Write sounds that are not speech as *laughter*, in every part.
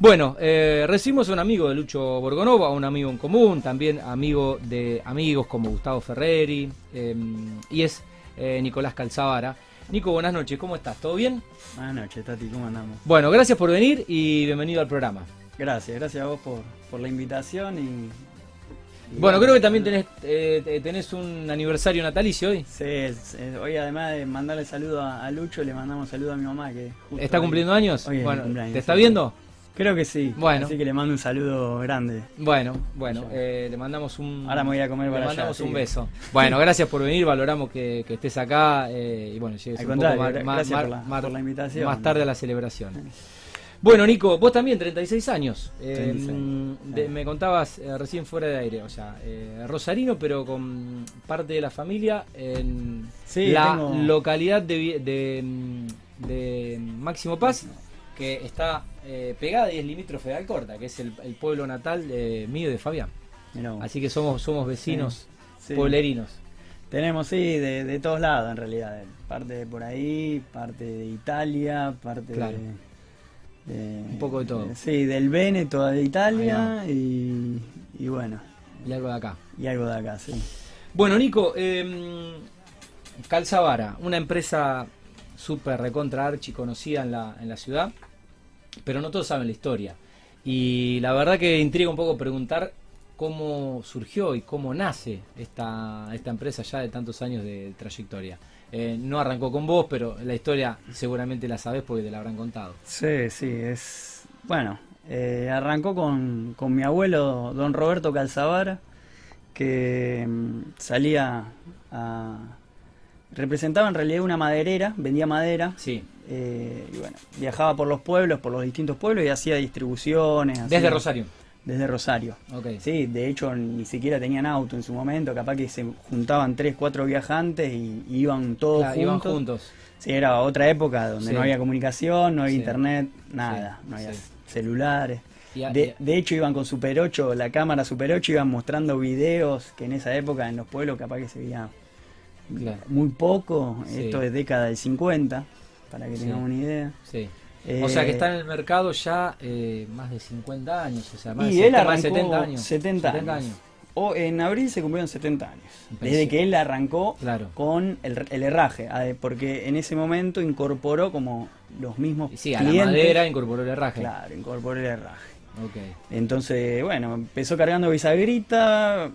Bueno, eh, recibimos a un amigo de Lucho Borgonova, un amigo en común, también amigo de amigos como Gustavo Ferreri, eh, y es eh, Nicolás Calzavara. Nico, buenas noches, ¿cómo estás? ¿Todo bien? Buenas noches, Tati, ¿cómo andamos? Bueno, gracias por venir y bienvenido al programa. Gracias, gracias a vos por, por la invitación y... y Bueno, creo que también tenés, eh, tenés un aniversario natalicio hoy. Sí, es- es- hoy además de mandarle saludo a, a Lucho, le mandamos saludo a mi mamá que... justo ¿Está hoy- cumpliendo años? hoy es bueno, ¿te está sí. Creo que sí, Bueno. así que le mando un saludo grande. Bueno, bueno, eh, le mandamos un... Ahora me voy a comer Le para allá, mandamos un beso. *laughs* Bueno, gracias por venir, valoramos que, que estés acá eh, y bueno, llegues Al un poco más, por la- más- por la invitación. más tarde a la celebración. Bueno, Nico, vos también, 36 años. Eh, 36, mm, de- me contabas eh, recién fuera de aire, o sea, eh, rosarino, pero con parte de la familia en Sí, la tengo- localidad de, de, de Máximo Paz, que está eh, pegada y es limítrofe de Alcorta, que es el, el pueblo natal de mío de Fabián. Así que somos, somos vecinos Sí. pueblerinos. Tenemos, sí, de, de todos lados en realidad. Parte de por ahí, parte de Italia, parte Claro. de, de- Un poco de todo. Sí, del Véneto de Italia y, y bueno, Y algo de acá. y algo de acá, sí. Bueno, Nico, eh, Calzavara, una empresa súper recontra archi conocida en la, en la ciudad, pero no todos saben la historia. Y la verdad que intriga un poco preguntar cómo surgió y cómo nace esta, esta empresa ya de tantos años de trayectoria. Eh, no arrancó con vos, pero la historia seguramente la sabés porque te la habrán contado. Sí, sí, es... Bueno, eh, arrancó con, con mi abuelo, don Roberto Calzavara, que mm, salía a... Representaba en realidad una maderera, vendía madera, Sí, eh, y bueno, viajaba por los pueblos, por los distintos pueblos y hacía distribuciones. desde hacía- Rosario. Desde Rosario. Ok. Sí, de hecho ni siquiera tenían auto en su momento, capaz que se juntaban tres, cuatro viajantes y, y iban todos Claro, iban juntos. juntos. Sí, era otra época donde Sí. no había comunicación, no había Sí. internet, nada, Sí, no había celulares. De, de hecho iban con Super 8, la cámara Super 8, iban mostrando videos que en esa época en los pueblos capaz que se veía Claro. muy poco, esto es década del 50, para que Sí. tengamos una idea. Sí. Eh, O sea que está en el mercado ya eh, más de 50 años, o sea, más, y de, él más de arrancó 70 años. 70 años. O en abril se cumplieron 70 años. Desde que él arrancó Claro. con el, el herraje, ah, porque en ese momento incorporó como los mismos Y sí, a clientes. la madera incorporó el herraje. Claro, incorporó el herraje. Ok. Entonces, bueno, empezó cargando bisagrita,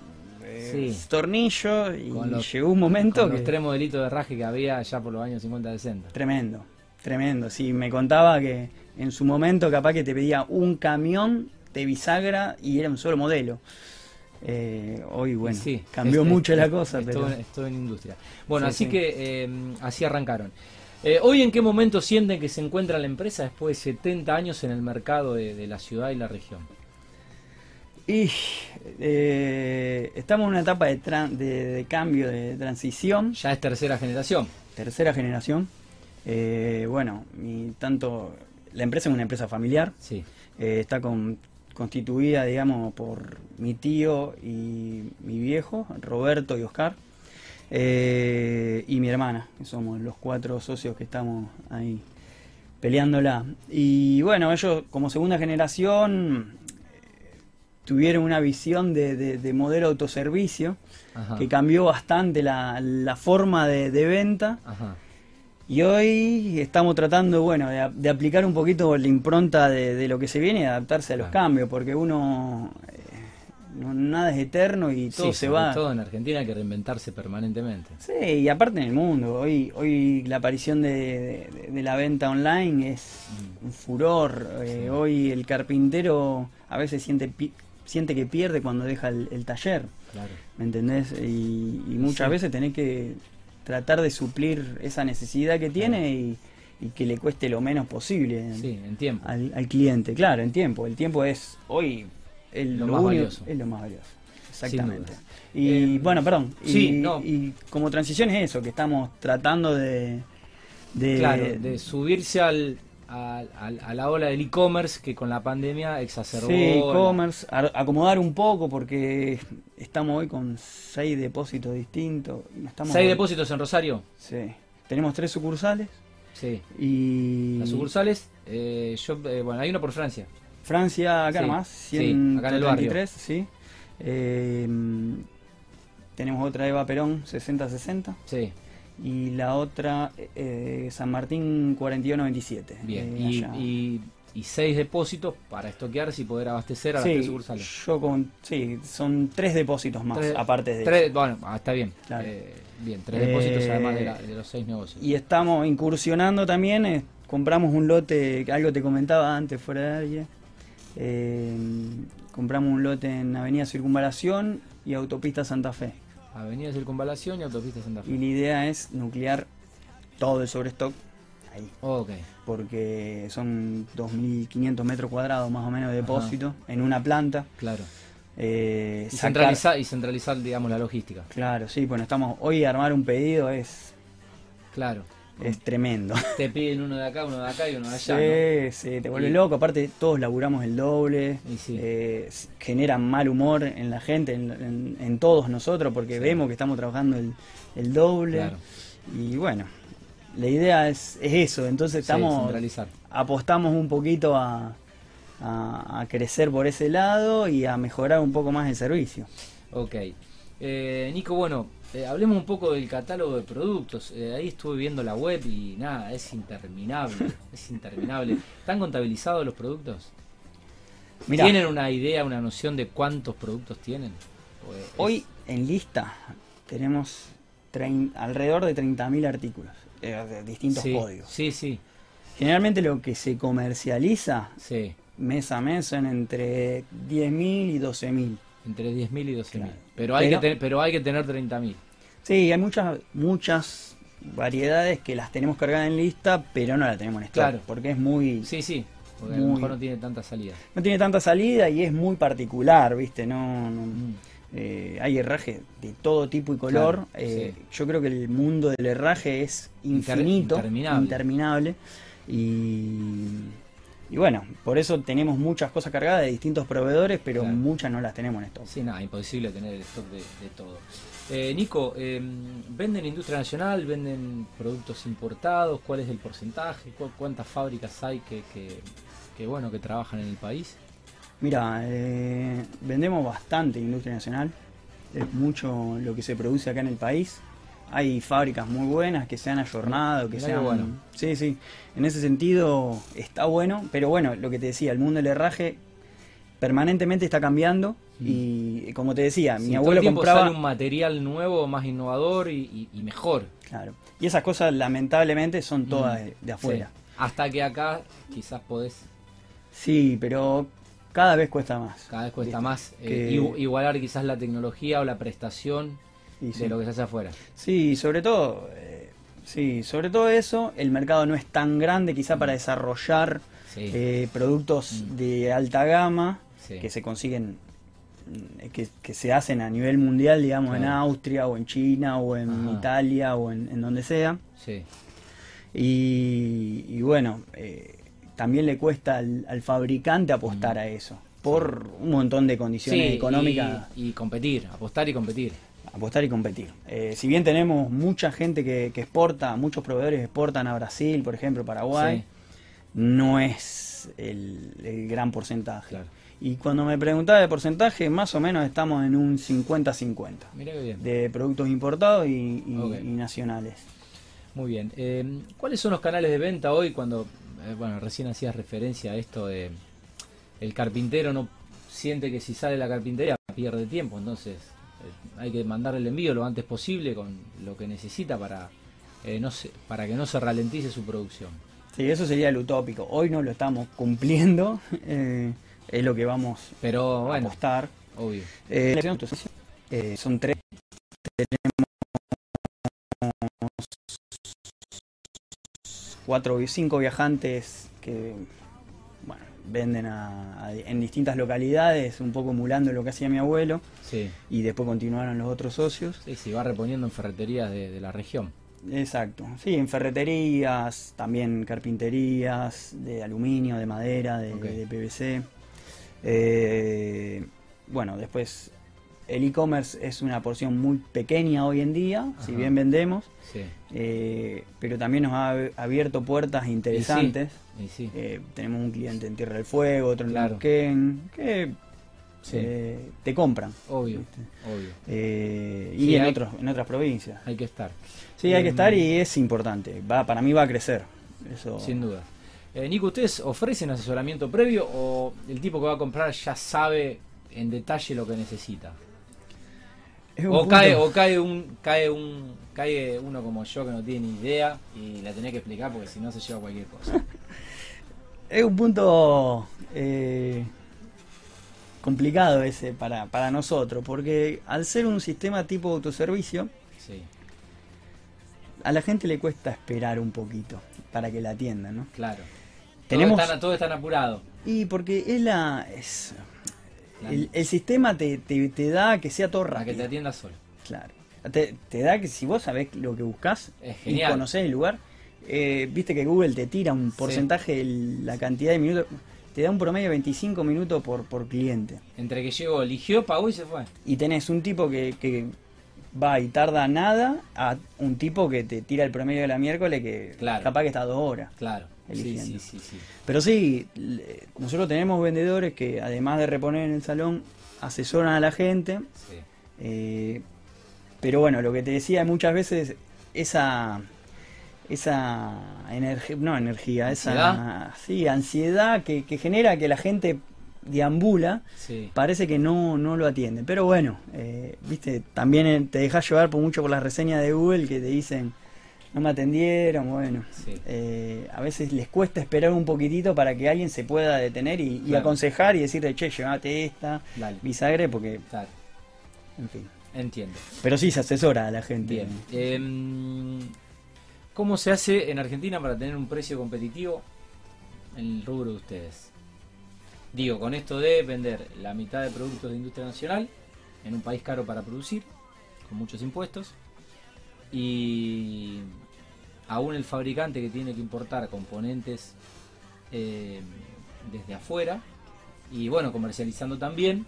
eh, Sí. tornillo y los- llegó un momento Con que... los tres modelitos de herraje que había ya por los años 50-60. Tremendo, tremendo. Sí, me contaba que en su momento capaz que te pedía un camión de bisagra y era un solo modelo. Eh, hoy, bueno, Sí, cambió es- mucho es- la cosa, es pero... todo en- es todo en industria. Bueno, Sí, así sí. que eh, así arrancaron. Eh, ¿Hoy en qué momento sienten que se encuentra la empresa después de 70 años en el mercado de, de la ciudad y la región? Y eh, estamos en una etapa de, tran- de, de cambio, de transición, Ya es tercera generación. tercera generación. Eh, bueno, y tanto la empresa es una empresa familiar, Sí. eh, está con- constituida, digamos, por mi tío y mi viejo, Roberto y Oscar, eh, y mi hermana, que somos los cuatro socios que estamos ahí peleándola. Y bueno, ellos como segunda generación tuvieron una visión de, de- de modelo autoservicio Ajá. que cambió bastante la, la forma de, de venta. Ajá. Y hoy estamos tratando, bueno, de, de aplicar un poquito la impronta de, de lo que se viene y adaptarse a los Claro. cambios, porque uno, eh, no- nada es eterno y todo Sí, se sobre va. todo en Argentina hay que reinventarse permanentemente. Sí, y aparte en el mundo, hoy, hoy la aparición de, de- la venta online es Mm. un furor. eh. Hoy el carpintero a veces siente, pi- siente que pierde cuando deja el, el taller, Claro. ¿me entendés? Y, y muchas Sí. veces tenés que tratar de suplir esa necesidad que tiene y, y que le cueste lo menos posible Sí, en tiempo. al, al cliente. Claro, en tiempo. El tiempo es hoy el, Lo lo más único- valioso. Es lo más valioso. Exactamente. Y Eh, bueno, perdón. sí, y, no. y como transición es eso, que estamos tratando de... de- Claro, de subirse al, a la ola del e-commerce que con la pandemia exacerbó. Sí, e-commerce, acomodar un poco porque estamos hoy con seis depósitos distintos. Estamos ¿Seis depósitos en Rosario? Sí. Tenemos tres sucursales Sí. y... Las sucursales, eh, yo, eh, bueno, hay una por Francia. Francia, acá Sí, nomás, sí, acá en el barrio. 133, sí. Eh, tenemos otra Eva Perón, 6060. Sí, Y la otra, eh, San Martín 4197. bien. eh, y, y, y seis depósitos para estoquearse y poder abastecer a las Sí, tres sucursales. yo con, sí, son tres depósitos más, Tres- aparte de Tres- bueno, ah, está bien. Claro. Eh, bien, tres Eh, depósitos además de, la- de los seis negocios. Y estamos incursionando también, eh, compramos un lote, algo te comentaba antes fuera de área, eh, compramos un lote en Avenida Circunvalación y Autopista Santa Fe. Avenida Circunvalación y Autopista Santa Fe. Y la idea es nuclear todo el sobrestock ahí, Ok, porque son 2.500 metros cuadrados más o menos de depósito en una planta. claro. Eh, Y sacar- centralizar, y centralizar, digamos, la logística. Claro, sí, bueno, estamos hoy armar un pedido es, Claro. Es tremendo. Te piden uno de acá, uno de acá y uno de allá. Sí, sí, te vuelve Y- loco. Aparte, todos laburamos el doble. Sí. eh, generan mal humor en la gente, en, en- en todos nosotros, porque Sí. vemos que estamos trabajando el, el doble. Claro. Y bueno, la idea es, es eso. Entonces Sí, estamos centralizar. apostamos un poquito a, a- a crecer por ese lado y a mejorar un poco más el servicio. Ok. Eh, Nico, bueno, eh, hablemos un poco del catálogo de productos. Eh, ahí estuve viendo la web y nada, es interminable. *laughs* es interminable. ¿Están contabilizados los productos? Mirá, ¿Tienen una idea, una noción de cuántos productos tienen? Es- hoy en lista tenemos alrededor de 30.000 artículos eh, de distintos sí, códigos. Sí, sí, Generalmente lo que se comercializa sí. mes a mes son entre 10.000 y 12.000. Entre 10.000 y 12.000. Claro. Pero, hay Pero- que ten- pero hay que tener 30.000. Sí, hay muchas muchas variedades que las tenemos cargadas en lista, pero no las tenemos en stock, Claro. porque es muy Sí, sí. Porque a lo mejor no tiene tanta salida. no tiene tanta salida y es muy particular, ¿viste? No, no- Mm. eh, hay herraje de todo tipo y color. Claro, Eh, sí. Yo creo que el mundo del herraje es infinito, interminable. interminable. Y, y bueno, por eso tenemos muchas cosas cargadas de distintos proveedores, pero Claro. muchas no las tenemos en stock. Sí, nada, imposible tener el stock de, de todo. Eh, Nico, eh, ¿venden industria nacional? ¿Venden productos importados? ¿Cuál es el porcentaje? ¿Cu- ¿Cuántas fábricas hay que, que, que, bueno, que trabajan en el país? Mira, eh, vendemos bastante industria nacional, es mucho lo que se produce acá en el país. Hay fábricas muy buenas que se han ayornado, que Mirá se qué han... bueno. Sí, sí, en ese sentido está bueno, pero bueno, lo que te decía, el mundo del herraje permanentemente está cambiando y como te decía, Sí, mi todo abuelo el tiempo compraba... sale un material nuevo, más innovador y, y- y mejor. Claro, y esas cosas lamentablemente son todas Mm, de, de afuera. sí. Hasta que acá quizás podés, Sí, pero cada vez cuesta más. cada vez cuesta ¿Viste? más eh, Que- igualar quizás la tecnología o la prestación Y de lo que se hace afuera. Sí, sobre todo, eh, sí, sobre todo eso, el mercado no es tan grande quizá para desarrollar eh, productos Mm. de alta gama que se consiguen, mm, que, que se hacen a nivel mundial, digamos, en. Austria o en China o en Ajá. Italia o en, en donde sea. Sí. Y, y bueno, eh, también le cuesta al, al fabricante apostar Mm. a eso, por un montón de condiciones Sí, económicas. Y, y competir, apostar y competir. apostar y competir. Eh, si bien tenemos mucha gente que, que exporta, muchos proveedores exportan a Brasil, por ejemplo, Paraguay, Sí. no es el, el gran porcentaje. Claro. Y cuando me preguntaba de porcentaje, más o menos estamos en un 50-50 Mira qué bien. de productos importados y, y- Ok. y nacionales. Muy bien. Eh, ¿Cuáles son los canales de venta hoy cuando, eh, bueno, recién hacías referencia a esto de el carpintero no siente que si sale la carpintería pierde tiempo, entonces eh, hay que mandarle el envío lo antes posible con lo que necesita para, eh, no se- para que no se ralentice su producción. Sí, eso sería el utópico. Hoy no lo estamos cumpliendo, *laughs* es lo que vamos Pero a bueno, apostar. obvio. Eh, eh, son tres. Tenemos cuatro, cinco viajantes que bueno, venden a- a- en distintas localidades, un poco emulando lo que hacía mi abuelo, Sí. y después continuaron los otros socios. Sí, sí, va reponiendo en ferreterías de, de la región. Exacto, sí, en ferreterías, también carpinterías de aluminio, de madera, de PVC. Eh, bueno, después el e-commerce es una porción muy pequeña hoy en día, si bien vendemos, Sí. eh, pero también nos ha ab- abierto puertas interesantes. Y sí. Eh, tenemos un cliente en Tierra del Fuego, otro en Claro. Que eh, te compran. Obvio, y en, hay- otros, en otras provincias. Hay que estar. Sí, hay que estar y es importante. Va, para mí va a crecer. Eso. Sin duda. Eh, Nico, ¿ustedes ofrecen asesoramiento previo o el tipo que va a comprar ya sabe en detalle lo que necesita? O cae, o cae un, cae un, cae uno como yo que no tiene ni idea y la tenés que explicar porque si no se lleva cualquier cosa. *laughs* Es un punto eh, complicado ese para, para nosotros, porque al ser un sistema tipo autoservicio, Sí, a la gente le cuesta esperar un poquito para que la atiendan, ¿no? claro. Tenemos- Todo, están, todo están apurado. Y porque es la... Es, el, el sistema te, te, te da que sea todo Para que rápido. te atienda solo. Claro. Te, te da que si vos sabés lo que buscas y conocés el lugar, eh, viste que Google te tira un porcentaje de la cantidad de minutos, te da un promedio de 25 minutos por, por cliente. Entre que llegó, eligió, pagó y se fue. Y tenés un tipo que, que va y tarda nada a un tipo que te tira el promedio de la miércoles que Claro. capaz que está dos horas. Claro. Sí, Eligiendo. sí, sí, sí. Pero sí, nosotros tenemos vendedores que además de reponer en el salón, asesoran a la gente. sí. eh, pero bueno, lo que te decía muchas veces, esa esa energía, no energía, esa ¿Ansiedad? sí, ansiedad que, que genera que la gente deambula, Sí. parece que no, no lo atiende. Pero bueno, eh, viste, también te dejas llevar por mucho por las reseñas de Google que te dicen no me atendieron, bueno. Sí. eh, a veces les cuesta esperar un poquitito para que alguien se pueda detener y, aconsejar y decirle, che, llévate esta, Dale. bisagre, porque, Claro. en fin. Entiendo. Pero sí se asesora a la gente. Bien. Em, ¿Cómo se hace en Argentina para tener un precio competitivo en el rubro de ustedes? Digo, con esto de vender la mitad de productos de industria nacional en un país caro para producir, con muchos impuestos, y aún el fabricante que tiene que importar componentes eh, desde afuera, y bueno, comercializando también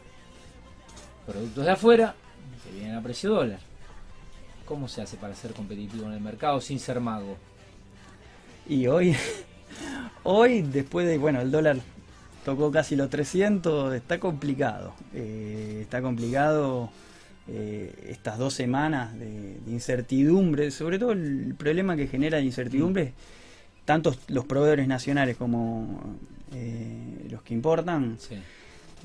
productos de afuera que vienen a precio dólar. ¿Cómo se hace para ser competitivo en el mercado sin ser mago? Y hoy, *laughs* hoy después de, bueno, el dólar tocó casi los 300, está complicado. Eh, está complicado eh, estas dos semanas de, de incertidumbre, sobre todo el problema que genera de incertidumbre, tanto los proveedores nacionales como eh, los que importan, Sí,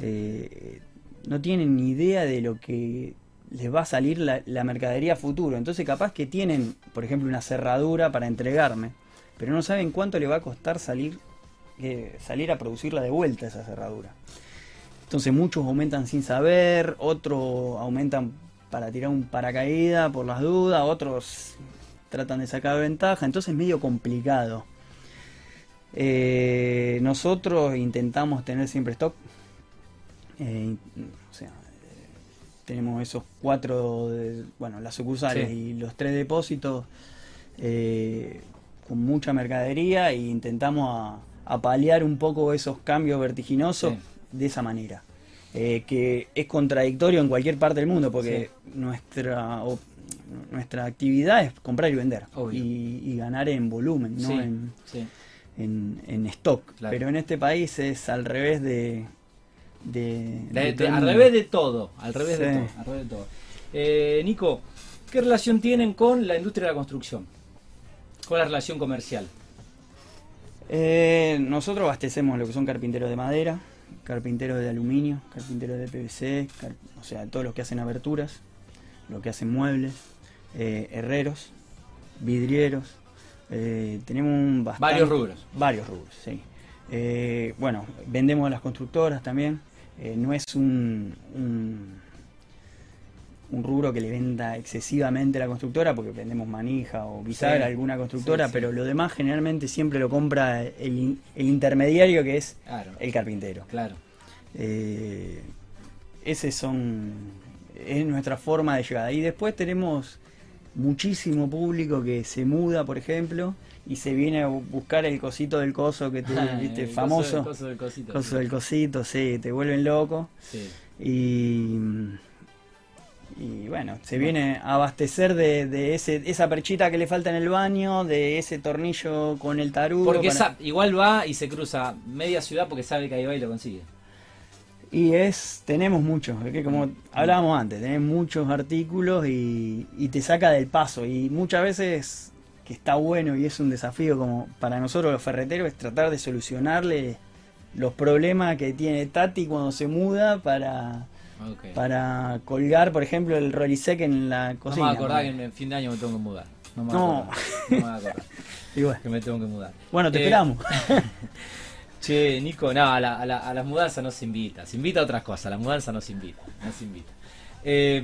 eh, no tienen ni idea de lo que les va a salir la, la mercadería a futuro. Entonces capaz que tienen, por ejemplo, una cerradura para entregarme, pero no saben cuánto le va a costar salir, eh, salir a producirla de vuelta esa cerradura. Entonces muchos aumentan sin saber, otros aumentan para tirar un paracaídas por las dudas, otros tratan de sacar ventaja, entonces es medio complicado. Eh, nosotros intentamos tener siempre stock. Eh, o sea, eh, tenemos esos cuatro, de- bueno, las sucursales Sí. y los tres depósitos eh, con mucha mercadería e intentamos a, a paliar un poco esos cambios vertiginosos Sí. De esa manera. Eh, que es contradictorio en cualquier parte del mundo porque nuestra o- nuestra actividad es comprar y vender y, y ganar en volumen, no sí, en, sí. en, en stock. Claro. Pero en este país es al revés de. de, al revés de todo, al revés de todo, al revés de todo. Eh, Nico, ¿qué relación tienen con la industria de la construcción? Con la relación comercial. Eh, nosotros abastecemos lo que son carpinteros de madera, carpinteros de aluminio, carpinteros de PVC, car- o sea, todos los que hacen aberturas, los que hacen muebles, eh, herreros, vidrieros. eh, tenemos un bastante- Varios rubros. Varios rubros, sí. Eh, bueno, vendemos a las constructoras también. No es un, un, un rubro que le venda excesivamente a la constructora, porque vendemos manija o bisagra Sí. a alguna constructora, Sí, sí. pero lo demás generalmente siempre lo compra el, in- el intermediario que es Claro, el carpintero. claro. Eh, ese son es nuestra forma de llegada. Y después tenemos muchísimo público que se muda, por ejemplo, y se viene a bu- buscar el cosito del coso que te *laughs* viste el coso famoso. del- coso del cosito. coso del cosito, sí, te vuelven loco. Sí. Y, y bueno, se viene a abastecer de, de ese, esa perchita que le falta en el baño, de ese tornillo con el tarugo. Porque para- igual va y se cruza media ciudad porque sabe que ahí va y lo consigue. Y es, tenemos muchos, que como hablábamos antes, tenés muchos artículos y, y te saca del paso. Y muchas veces que está bueno y es un desafío como para nosotros los ferreteros es tratar de solucionarle los problemas que tiene Tati cuando se muda para, Para colgar, por ejemplo, el Rolisec en la no cocina. me voy a acordar que en el fin de año me tengo que mudar. No me No. acordar. No me acordar *laughs* que me tengo que mudar. bueno, te Eh, esperamos. *laughs* Che, Nico, no, a, la, a, la- a las mudanzas no se invita. Se invita a otras cosas, a las mudanzas no se invita. No se invita. Eh,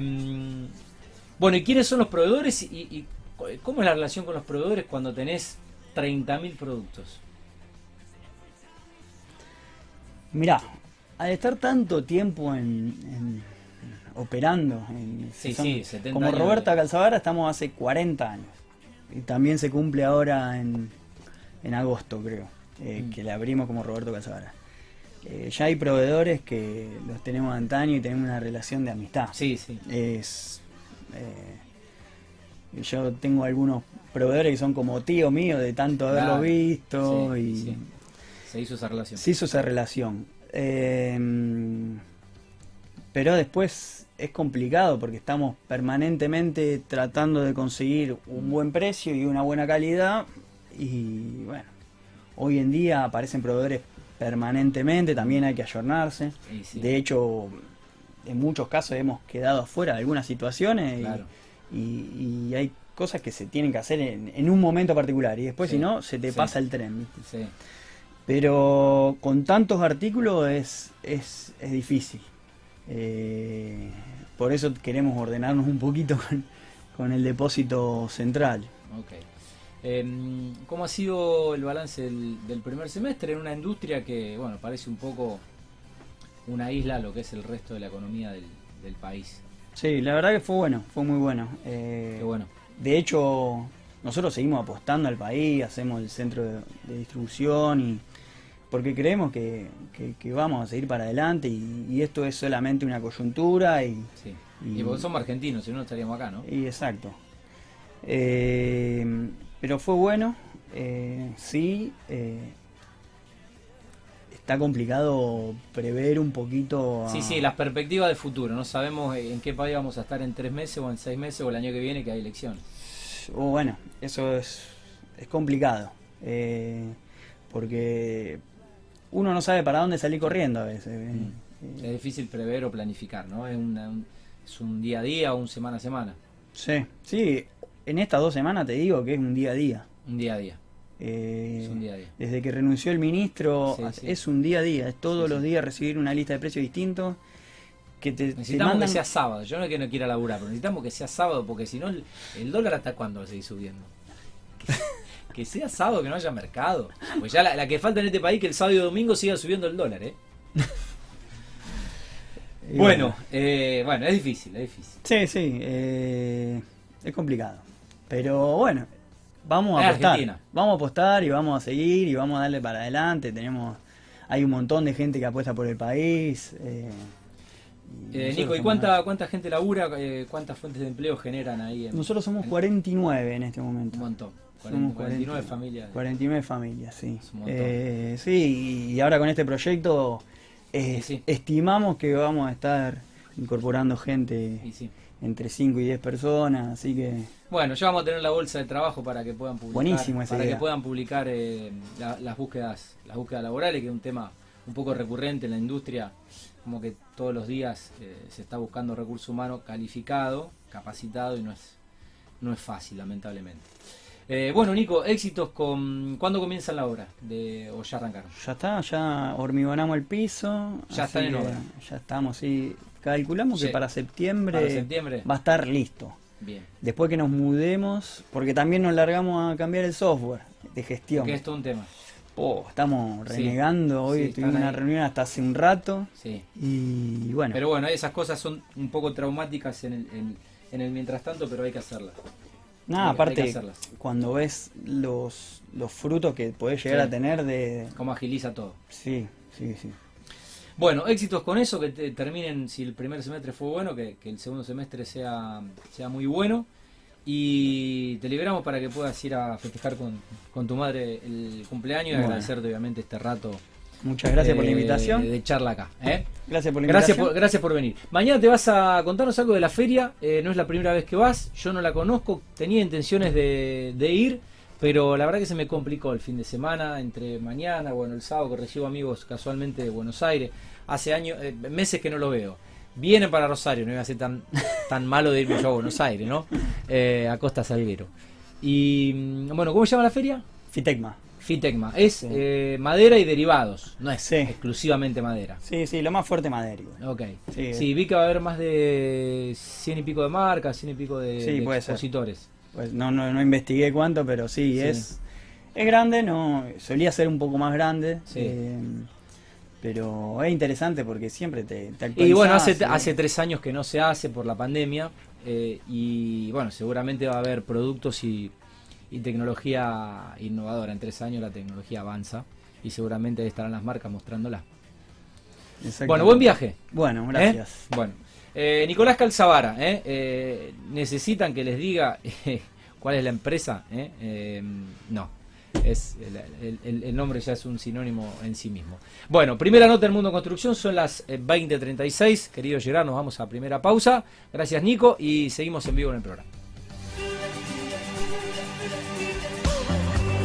bueno, ¿y quiénes son los proveedores y, y cómo es la relación con los proveedores cuando tenés 30.000 productos? Mirá, al estar tanto tiempo en, en- operando, en, Sí, son- sí, 70 como años Roberta de- Calzavara estamos hace 40 años. Y también se cumple ahora en, en agosto, creo, eh, Mm. que le abrimos como Roberto Calzavara. Eh, ya hay proveedores que los tenemos de antaño y tenemos una relación de amistad. Sí, sí. Es, eh, yo tengo algunos proveedores que son como tío mío de tanto haberlo Claro. visto Sí, y sí. Se hizo esa relación. se hizo esa relación. Eh, pero después es complicado porque estamos permanentemente tratando de conseguir un buen precio y una buena calidad. Y bueno, hoy en día aparecen proveedores permanentemente, también hay que ayornarse. Sí. De hecho, en muchos casos hemos quedado afuera de algunas situaciones y- Claro. y, y hay cosas que se tienen que hacer en, en un momento particular y después Sí, si no, se te pasa el tren. Pero con tantos artículos es, es, es difícil. Eh, por eso queremos ordenarnos un poquito *laughs* con, con el depósito central. Em, ¿Cómo ha sido el balance del, del primer semestre en una industria que, bueno, parece un poco una isla a lo que es el resto de la economía del, del país? Sí, la verdad que fue bueno, fue muy bueno. Eh, Qué bueno. De hecho, nosotros seguimos apostando al país, hacemos el centro de, de distribución y porque creemos que, que- que vamos a seguir para adelante y, y esto es solamente una coyuntura y, Sí. Y- Y porque somos argentinos, si no no estaríamos acá, ¿no? y exacto. Eh, pero fue bueno, eh, sí. eh, está complicado prever un poquito. a- Sí, sí, las perspectivas de futuro. No sabemos en qué país vamos a estar en tres meses o en seis meses o el año que viene que hay elecciones. O bueno, eso es, es complicado. porque uno no sabe para dónde salir corriendo a veces. eh, Es difícil prever o planificar, ¿no? Es, una- un, es un día a día o un semana a semana. sí, sí, en estas dos semanas te digo que es un día a día. Un día a día. Eh, Es un día a día. Desde que renunció el ministro, Sí, sí. es un día a día, es todos Sí, los días recibir una lista de precios distintos que te, te Necesitamos mandan... que sea sábado. Yo no es que no quiera laburar, pero necesitamos que sea sábado porque si no, el, el dólar hasta cuándo va a seguir subiendo. *laughs* Que, sea sábado, que no haya mercado. Pues ya la, la que falta en este país que el sábado y domingo siga subiendo el dólar, ¿eh? *laughs* Bueno, eh, bueno, es difícil, es difícil. Sí, sí, eh, es complicado. Pero bueno, vamos a apostar. Argentina. Vamos a apostar y vamos a seguir y vamos a darle para adelante. Tenemos, hay un montón de gente que apuesta por el país. eh, Eh, Nico, ¿y cuánta, cuánta gente labura? Eh, ¿Cuántas fuentes de empleo generan ahí? En, Nosotros somos en- 49 en este momento. Un montón. Somos 49 40, familias. 49 familias, sí. Eh, sí, y ahora con este proyecto eh, sí. estimamos que vamos a estar incorporando gente sí. entre 5 y 10 personas, así que Bueno, ya vamos a tener la bolsa de trabajo para que puedan publicar, Buenísimo esa para idea. que puedan publicar eh, la- las búsquedas, las búsquedas laborales, que es un tema un poco recurrente en la industria, como que todos los días se está buscando recurso humano calificado, capacitado y no es no es fácil, lamentablemente. Eh, bueno, Nico, éxitos con ¿cuándo comienza la obra? De o ya arrancaron. ya está, ya hormigonamos el piso. Ya están en obra. Ya estamos, sí. Calculamos Sí. que para septiembre, Para septiembre. va a estar listo. Bien. Después que nos mudemos, porque también nos largamos a cambiar el software de gestión. Que es todo un tema. Oh, estamos Sí. renegando, hoy Sí, tuvimos una ahí. reunión hasta hace un rato Sí. y bueno, Pero bueno, esas cosas son un poco traumáticas en el, en, en el mientras tanto, pero hay que hacerlas. Nada, aparte cuando ves los, los frutos que podés llegar Sí. a tener de... Cómo agiliza todo. Sí, sí, sí. Bueno, éxitos con eso, que te- terminen, si el primer semestre fue bueno, que, que el segundo semestre sea, sea muy bueno. Y te liberamos para que puedas ir a festejar con, con tu madre el cumpleaños y agradecerte obviamente este rato Muchas gracias por la eh, invitación. de charla acá. ¿eh? Gracias por la Gracias invitación. por, gracias por venir. Mañana te vas a contarnos algo de la feria. eh, no es la primera vez que vas. Yo no la conozco. Tenía intenciones de, de ir. Pero la verdad que se me complicó el fin de semana. Entre mañana, bueno, el sábado que recibo amigos casualmente de Buenos Aires. Hace años, eh, meses que no lo veo. Vienen para Rosario. No iba a ser tan, *laughs* tan malo de irme yo a Buenos Aires, ¿no? Eh, a Costa Salguero. Y mm, bueno, ¿cómo se llama la feria? Fitecma. Fitecma. Es Sí. eh, madera y derivados. No es Sí. exclusivamente madera. Sí, sí, lo más fuerte madera. Ok. Sí. Sí, vi que va a haber más de 100 y pico de marcas, 100 y pico de, de puede ser. expositores. Pues no, no, no investigué cuánto, pero sí, es es grande, no solía ser un poco más grande. Sí. eh, pero es interesante porque siempre te, te Y bueno, hace, hace tres años que no se hace por la pandemia. eh, y bueno, seguramente va a haber productos y, y tecnología innovadora. En tres años la tecnología avanza y seguramente estarán las marcas mostrándola. Bueno, buen viaje. Bueno, ¿eh? gracias. Bueno, eh, Nicolás Calzavara, ¿eh? Eh, ¿necesitan que les diga *laughs* cuál es la empresa? ¿Eh? Eh, no, es el, el- el- el nombre ya es un sinónimo en sí mismo. Bueno, primera nota del mundo construcción, son las eh, 20.36. Querido Gerard, nos vamos a primera pausa. Gracias Nico y seguimos en vivo en el programa.